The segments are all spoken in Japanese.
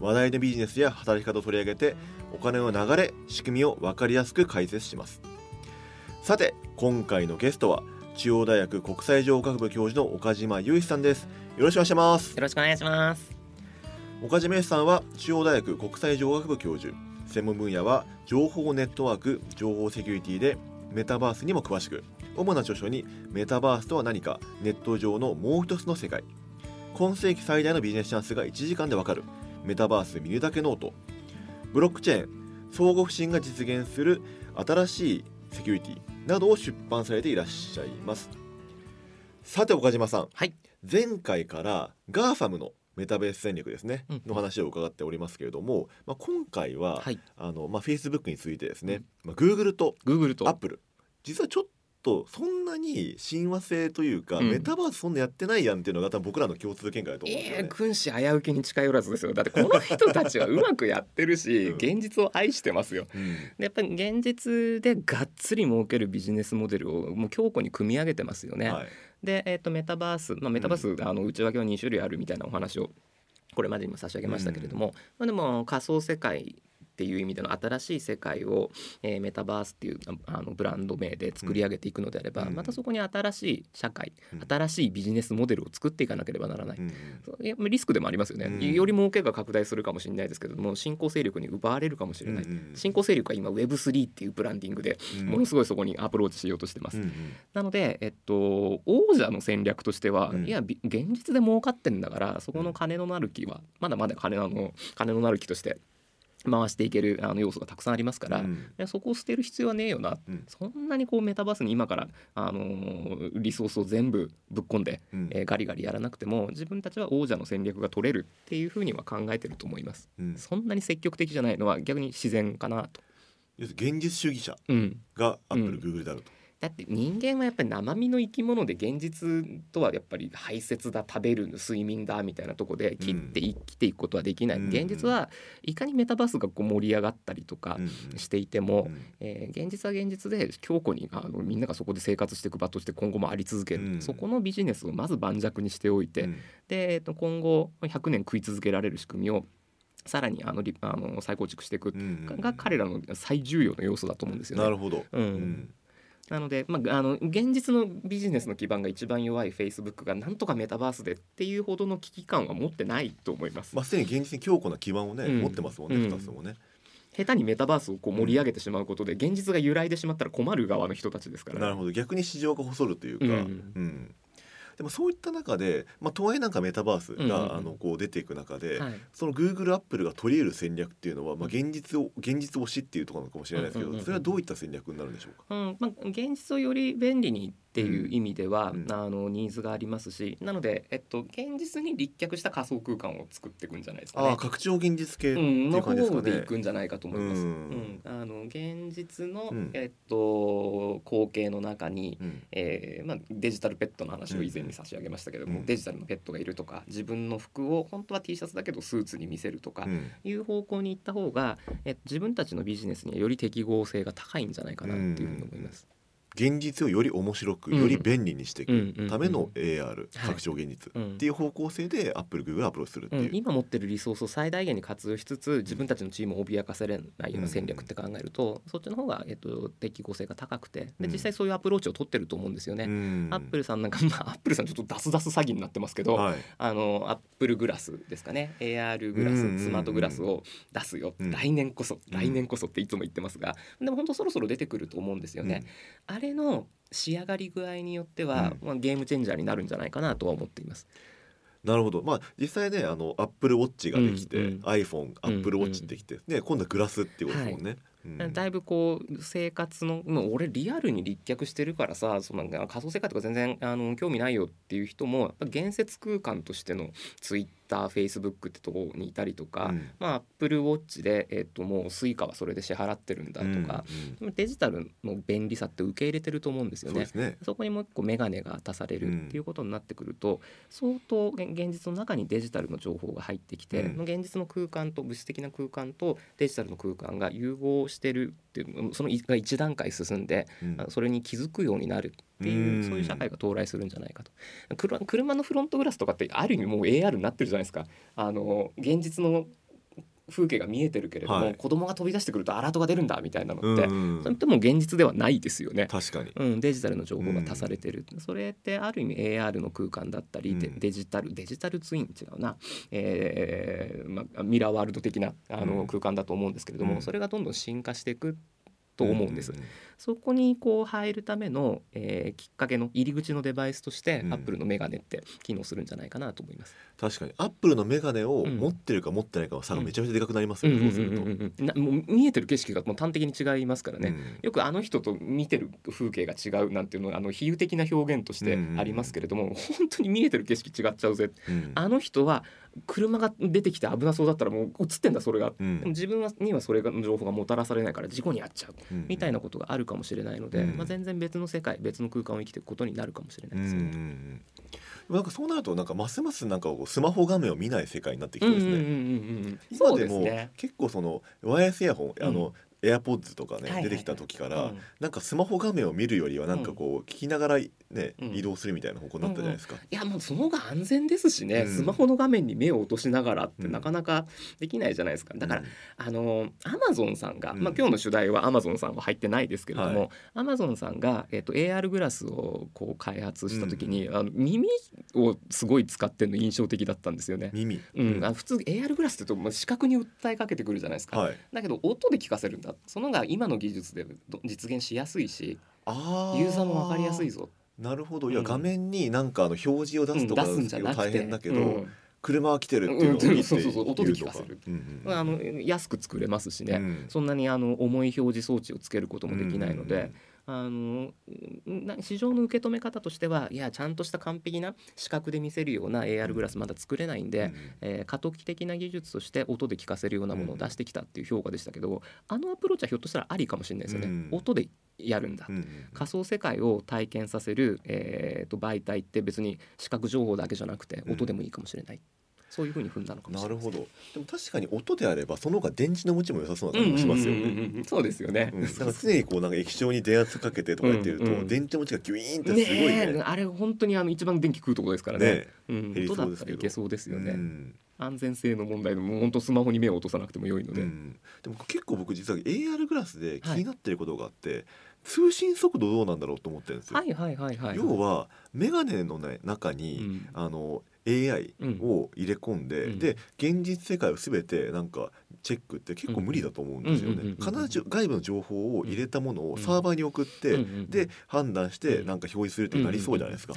話題のビジネスや働き方を取り上げてお金の流れ仕組みを分かりやすく解説します。さて今回のゲストは中央大学国際情学部教授の岡島雄一さんです。よろしくお願いします。よろしくお願いします。岡島さんは中央大学国際情学部教授。専門分野は情報ネットワーク情報セキュリティでメタバースにも詳しく主な著書にメタバースとは何かネット上のもう一つの世界。今世紀最大のビジネスチャンスが1時間でわかるメタバース見るだけノート。ブロックチェーン相互不信が実現する新しいセキュリティなどを出版されていらっしゃいます。さて岡島さん、はい。前回から GAFAM のメタバース戦略ですね、うん。の話を伺っておりますけれども、まあ、今回は、はい。あのまあ、Facebook についてですね、まあ、Google と Google と。Apple 実はちょっとそんなに親和性というか、うん。メタバースそんなやってないやんっていうのが多分僕らの共通見解だと思うんですよね。ええ君子危うきに近寄らずですよ。だってこの人たちはうまくやってるしうん。現実を愛してますよ。うん。でやっぱり現実でがっつり儲けるビジネスモデルをもう強固に組み上げてますよね、はい。で、えー、とメタバース、まあ、メタバース、あの内訳は2種類あるみたいなお話をこれまでにも差し上げましたけれども、まあ、でも仮想世界っていう意味での新しい世界を、えーメタバースっていうあのブランド名で作り上げていくのであれば、うん。またそこに新しい社会、うん。新しいビジネスモデルを作っていかなければならない、うんリスクでもありますよね、うん。より儲けが拡大するかもしれないですけれども新興勢力に奪われるかもしれない、新興勢力は今 Web3 っていうブランディングでうん。ものすごいそこにアプローチしようとしてます、なので、えっと、王者の戦略としては、うん。いやび現実で儲かってんだからそこの金のなる木はまだまだ金なの金のなる木として回していけるあの要素がたくさんありますから、うんそこを捨てる必要はねえよな、うんそんなにこうメタバースに今から、あのーリソースを全部ぶっ込んで、うんえーガリガリやらなくても自分たちは王者の戦略が取れるっていうふうには考えてると思います。うんそんなに積極的じゃないのは逆に自然かなと。現実主義者うん、が Apple、うん Google であると。だって人間はやっぱり生身の生き物で現実とはやっぱり排泄だ食べる睡眠だみたいなとこで切って生きていくことはできない、うん現実はいかにメタバースがこう盛り上がったりとかうんしていても、うんえー現実は現実で強固にあのみんながそこで生活していく場として今後もあり続ける、うん。そこのビジネスをまず盤石にしておいて、うん。で、えーと今後100年食い続けられる仕組みをさらにあのリあの再構築していくうん。が彼らの最重要な要素だと思うんですよね。なるほど。うん。うんなので、まあ、あの現実のビジネスの基盤が一番弱いフェイスブックがなんとかメタバースでっていうほどの危機感は持ってないと思います。まあ、すでに現実に強固な基盤をね、うん。持ってますもんね、うん二つともね。下手にメタバースをこう盛り上げてしまうことで現実が揺らいでしまったら困る側の人たちですから、なるほど。逆に市場が細るというか、ううんんでもそういった中で、まあ、とはいえなんかメタバースが、うんうんうんあのこう出ていく中で、はいその Google、Apple が取り得る戦略っていうのは、まあ、現実を現実推しっていうところかもしれないですけど、うんうんうんうんそれはどういった戦略になるんでしょうか？うんまあ、現実をより便利にっていう意味では、うんあのニーズがありますしなので、えっと、現実に立脚した仮想空間を作っていくんじゃないですかねああ。拡張現実系ってうん、いうの感じですかね。方でいくんじゃないかと思います。ううんん、あの現実の、うん。えっと光景の中に、うん。えーまあ、デジタルペットの話を以前に差し上げましたけども、うん。デジタルのペットがいるとか自分の服を本当は T シャツだけどスーツに見せるとかうん。いう方向に行った方が、え自分たちのビジネスにはより適合性が高いんじゃないかなっていうふうに思います。現実をより面白く、うん。より便利にしていくためのうん AR、拡張現実、うん。っていう方向性で Apple、Google がアプローチするっていう。うん、今持ってるリソースを最大限に活用しつつ自分たちのチームを脅かされないような戦略って考えると、そっちの方が、えっと、適合性が高くてうん。で実際そういうアプローチを取ってると思うんですよね。うん。アップルさんなんか、まあ、アップルさんちょっと出す出す詐欺になってますけど、はい。あのアップルグラスですかね。AR グラス、スマートグラスを出すよ、うん。来年こそん来年こそっていつも言ってますが、でも本当そろそろ出てくると思うんですよね。あれの仕上がり具合によっては、まあ、ゲームチェンジャーになるんじゃないかなとは思っています。なるほどまあ実際ねあのアップルウォッチができて、うんうん iPhone アップルウォッチできて、ね今度はグラスっていうことですもんね。うんうんだいぶこう生活のもう俺リアルに立脚してるからさそのなんか仮想世界とか全然あの興味ないよっていう人もやっぱ言説空間としてのツイッターフェイスブックってとこにいたりとか、うん。まあアップルウォッチで、えっともう Suica はそれで支払ってるんだとか、うんデジタルの便利さって受け入れてると思うんですよね。そね。そこにもう一個眼鏡が足されるっていうことになってくると、相当現現実の中にデジタルの情報が入ってきて、うん。現実の空間と物質的な空間とデジタルの空間が融合してるっていうそのが一段階進んで、うん。それに気づくようになるっていう、うん。そういう社会が到来するんじゃないかと。車車のフロントグラスとかってある意味もう AR になってるじゃないですか。あの現実の風景が見えてるけれども、はい。子供が飛び出してくるとアラートが出るんだみたいなのって、うんそれってもう現実ではないですよね。確かに。うん、デジタルの情報が足されてる、それってある意味 AR の空間だったり、でうん。デジタルデジタルツイン違うな、えーまあ、ミラーワールド的なあの、うん。空間だと思うんですけれども、うん。それがどんどん進化していくと思うんです。んそこにこう入るための、えーきっかけの入り口のデバイスとして、うん。アップルのメガネって機能するんじゃないかなと思います。確かに。アップルのメガネをうん。持ってるか持ってないかの差がめちゃめちゃでかくなりますうんよね、もう見えてる景色がもう端的に違いますからね。うん。よくあの人と見てる風景が違うなんていうのはあの比喩的な表現としてありますけれども、本当に見えてる景色違っちゃうぜ。うん。あの人は車が出てきて危なそうだったらもう映ってんだそれが。うん。でも自分はにはそれがの情報がもたらされないから事故に遭っちゃう。うんみたいなことがあるかもしれないので、うんまあ、全然別の世界別の空間を生きていくことになるかもしれないですよね。なんかそうなるとなんかますますなんかスマホ画面を見ない世界になってきそうですね。今でも。結構そのワイヤレスイヤホン、あのエアポッズとかね、出てきた時から、うん。なんかスマホ画面を見るよりはなんかこう聞きながらね、うん。移動するみたいな方向になったじゃないですか。いやもうその方が安全ですしね、うん。スマホの画面に目を落としながらってうんなかなかできないじゃないですか。だから、うん。あのアマゾンさんが、うん。まあ、今日の主題はアマゾンさんは入ってないですけれどはもアマゾンさんが、えっと AR グラスをこう開発した時に、あの耳をすごい使ってるの印象的だったんですよね。耳、うん、あの普通 AR グラスって言うとまあ視覚に訴えかけてくるじゃないですか、はい。だけど音で聞かせるんだそのが今の技術でど実現しやすいしあユーザーも分かりやすいぞ、なるほど。いや、うん画面になんかあの表示を出うんすとか出すん大変だけど、うん。車は来てるっていうのを見て。うんそうそうそう音で聞かせる。言うんうん。あの安く作れますしね、うん。そんなにあの重い表示装置をつけることもできないので、あのな市場の受け止め方としてはいやちゃんとした完璧な視覚で見せるような AR グラスまだ作れないんで、うん。えー過渡期的な技術として音で聞かせるようなものを出してきたっていう評価でしたけど、あのアプローチはひょっとしたらありかもしれないですよね、うん。音でやるんだ、うんうん。仮想世界を体験させる、えーと媒体って別に視覚情報だけじゃなくてうん。音でもいいかもしれない、そういうふうに踏んだのかもしれないなるほど。でも確かに音であればその方が電池の持ちも良さそうな感じもしますよね。そうですよね。うん、なんか常にこうなんか液晶に電圧かけてとかやってると、うんうん電池持ちがギュイーンってすごいねねえあれ本当にあの一番電気食うところですからね。ねうん、音だったらいけそうですよね。うん安全性の問題でも本当スマホに目を落とさなくても良いので。うんでも結構僕実は AR グラスで気になってることがあって、通信速度どうなんだろうと思ってるんですよ。はいはいはいはい。要はメガネの、ね、中うに、ん、あの AI を入れ込んで、うん。で現実世界を全てなんかチェックって結構無理だと思うんですよね。必ず外部の情報を入れたものうん。をサーバーに送って、で判断してうん。なんか表示するってなりそうじゃないですか。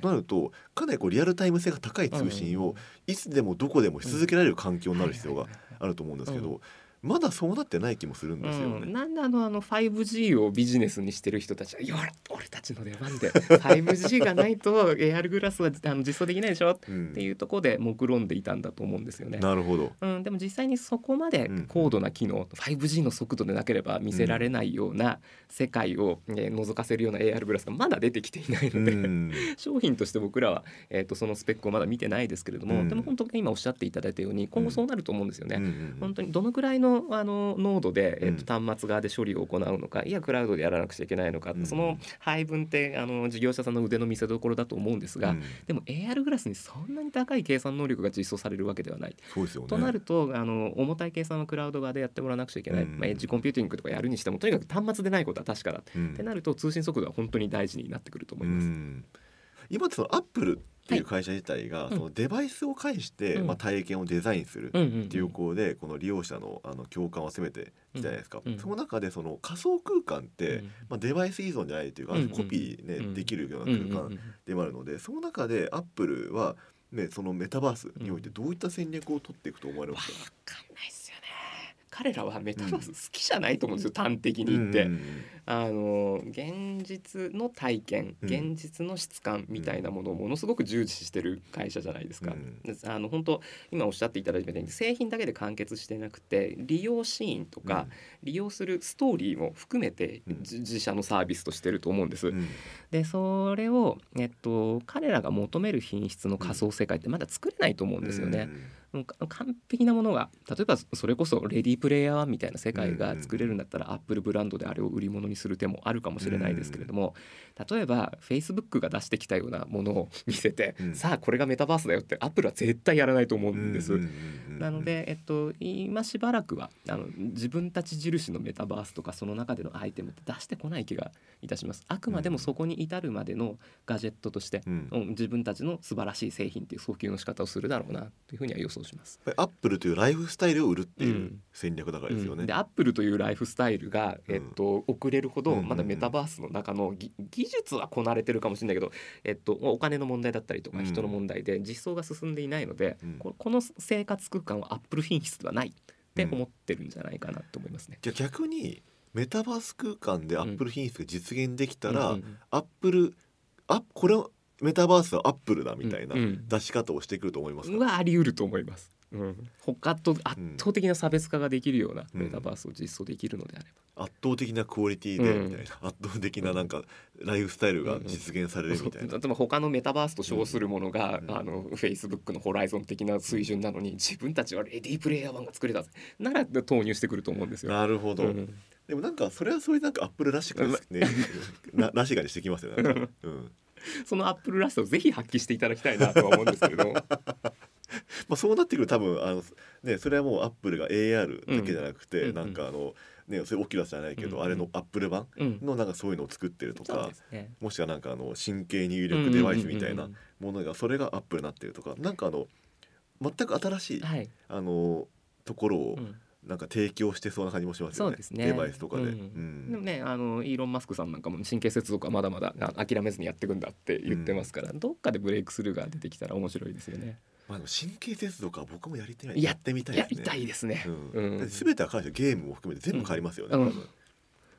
となるとかなりこうリアルタイム性が高い通信をいつでもどこでもし続けられる環境になる必要があると思うんですけうどまだそうなってない気もするんですようん、ね。なんであのあの 5G をビジネスにしてる人たちは「いや俺たちの出番で 5G がないと AR グラスはあの実装できないでしょ」っうんていうところで目論んでいたんだと思うんですよね。なるほど。うん、でも実際にそこまでうん高度な機能、5G の速度でなければ見せられないような世界を、えー覗かせるような AR グラスがまだ出てきていないので、うん 商品として僕らは、えー、とそのスペックをまだ見てないですけれども、うんでも本当に今おっしゃっていただいたように今後そうなると思うんですよね。うんうん本当にどのくらいのあの濃度で、えーうん。と端末側で処理を行うのかいやクラウドでやらなくちゃいけないのか、うん。その配分ってあの事業者さんの腕の見せ所だと思うんですが、うん。でも AR グラスにそんなに高い計算能力が実装されるわけではない。そうですよね。となるとあの重たい計算はクラウド側でやってもらわなくちゃいけない、うん。まあ、エッジコンピューティングとかやるにしてもとにかく端末でないことは確かだ、うんってなると通信速度は本当に大事になってくると思います。うん。今ってそのアップルっていう会社自体が、いそのデバイスを介して、うん。まあ、体験をデザインするっていう方でこの利用者のあの共感を集めてきたじゃないですか、その中でその仮想空間って、うん。まあ、デバイス依存じゃないというか、コピー、ねうん。できるような空間でもあるのでその中でアップルは、ね、そのメタバースにおいてどういった戦略を取っていくと思われますか、彼らはメタバース好きじゃないと思うんですよ、端的に言って。うんあの現実の体験うん。現実の質感みたいなものをものすごく重視してる会社じゃないですか。あの本当今おっしゃっていただいたように製品だけで完結してなくて利用シーンとか、利用するストーリーも含めて自社のサービスとしてると思うんです。うん。でそれを、えっと、彼らが求める品質の仮想世界ってまだ作れないと思うんですよね。もうか完璧なものが例えばそれこそレディープレイヤー1みたいな世界が作れるんだったらアップルブランドであれを売り物にする手もあるかもしれないですけれども例えばフェイスブックが出してきたようなものを見せてうん。さあこれがメタバースだよってアップルは絶対やらないと思うんです。なので、えっと、今しばらくはあの自分たち印のメタバースとかその中でのアイテムって出してこない気がいたします。あくまでもそこに至るまでのガジェットとして、うん。うん自分たちの素晴らしい製品っていう訴求の仕方をするだろうなというふうには予想します。アップルというライフスタイルを売るっていううん。戦略だからですよね。うん。でアップルというライフスタイルが、えっと、遅れるほどうんまだメタバースの中のぎ技術はこなれてるかもしれないけど、えっと、お金の問題だったりとかうん。人の問題で実装が進んでいないので、うん。ここの生活空間はアップル品質ではないって思ってるんじゃないかなと思いますね。じゃあ逆にメタバース空間でアップル品質が実現できたら、アップルあこれメタバースはアップルだみたいなうんうん。出し方をしてくると思いますか、はあり得ると思います。うん、他と圧倒的な差別化ができるようなうん。メタバースを実装できるのであれば、圧倒的なクオリティでうん。みたいな、圧倒的ななんかライフスタイルが実現されるみたいな、例えば他のメタバースと称するものが、うん。あのフェイスブックのホライゾン的な水準なのに自分たちはレディープレイヤー1が作れたぜ。なら投入してくると思うんですよ。なるほど、うん。でもなんかそれはそれでなんかアップルらしくですねな らしがにしてきますよね。うんそのアップルらしさをぜひ発揮していただきたいなとは思うんですけれども。まあ、そうなってくると多分あの、ね、それはもうアップルが AR だけじゃなくて、うんなんかあの、ね、それオキュラスじゃないけど、うんあれのアップル版うんのなんかそういうのを作ってるとかですね。もしくはなんかあの神経入力デバイスみたいなうんうんものがそれがアップルになってるとかなんかあの全く新しい、はい、あのところをうんなんか提供してそうな感じもしますよねそうですねデバイスとかで。うんうんでもねあのイーロン・マスクさんなんかも神経接続はまだまだあ諦めずにやっていくんだって言ってますから、どっかでブレイクスルーが出てきたら面白いですよね。まあ、神経接続は僕もやりたいややってみたいですね。やりたいですね。うんうん全ては関してゲームも含めて全部変わりますよね。うん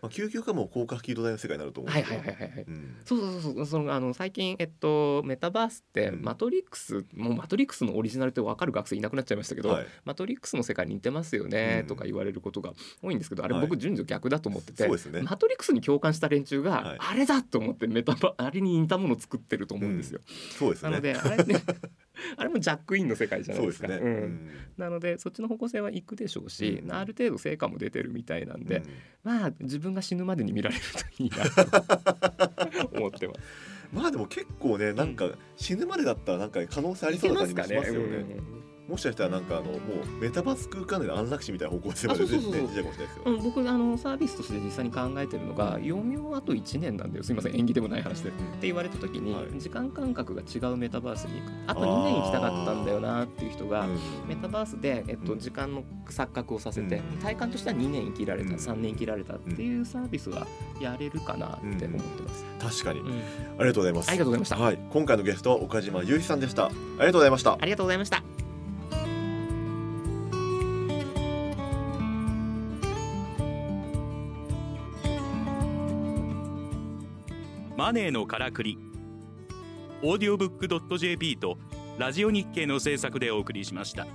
まあ、究極はもう広角機動隊の世界になると思うんはいですよはいはいはいはい。うん。そうそうそうそう。そのあの最近えっとメタバースって、うん。マトリックスもうマトリックスのオリジナルって分かる学生いなくなっちゃいましたけど、はい。マトリックスの世界に似てますよねうん。とか言われることが多いんですけど、あれはい。僕順序逆だと思ってて、そうですね。マトリックスに共感した連中が、はい。あれだと思ってメタバ あれに似たものを作ってると思うんですよ。そうですね。なのであれ,、ね、あれもジャックインの世界じゃないうでか。そですね。うん。うん。なのでそっちの方向性は行くでしょうし、うん。ある程度成果も出てるみたいなんで、うん。まあ自分が死ぬまでに見られるといいなと思ってます。まあでも結構ねなんか死ぬまでだったらなんか可能性ありそうな感じもしますよね。うんもしかしたらなんかあのもうメタバース空間での安楽死みたいな方向性まで全然出ちゃうかもしれないですよ。う。ん、僕あのサービスとして実際に考えてるのが余命あと1年なんだよすいません縁起でもない話でって言われた時に、はい。時間感覚が違うメタバースに行くあと2年行きたかったんだよなっていう人が、うん。メタバースで、えっと、うん。時間の錯覚をさせて、うん。体感としては2年生きられた、うん。3年生きられたっていうサービスはやれるかなって思ってます、確かに、うん。ありがとうございます。ありがとうございました。はい、今回のゲストは岡島雄飛さんでした。ありがとうございました。あ。りがとうございましたネーのからくりオーディオブック JP とラジオ日経の制作でお送りしました。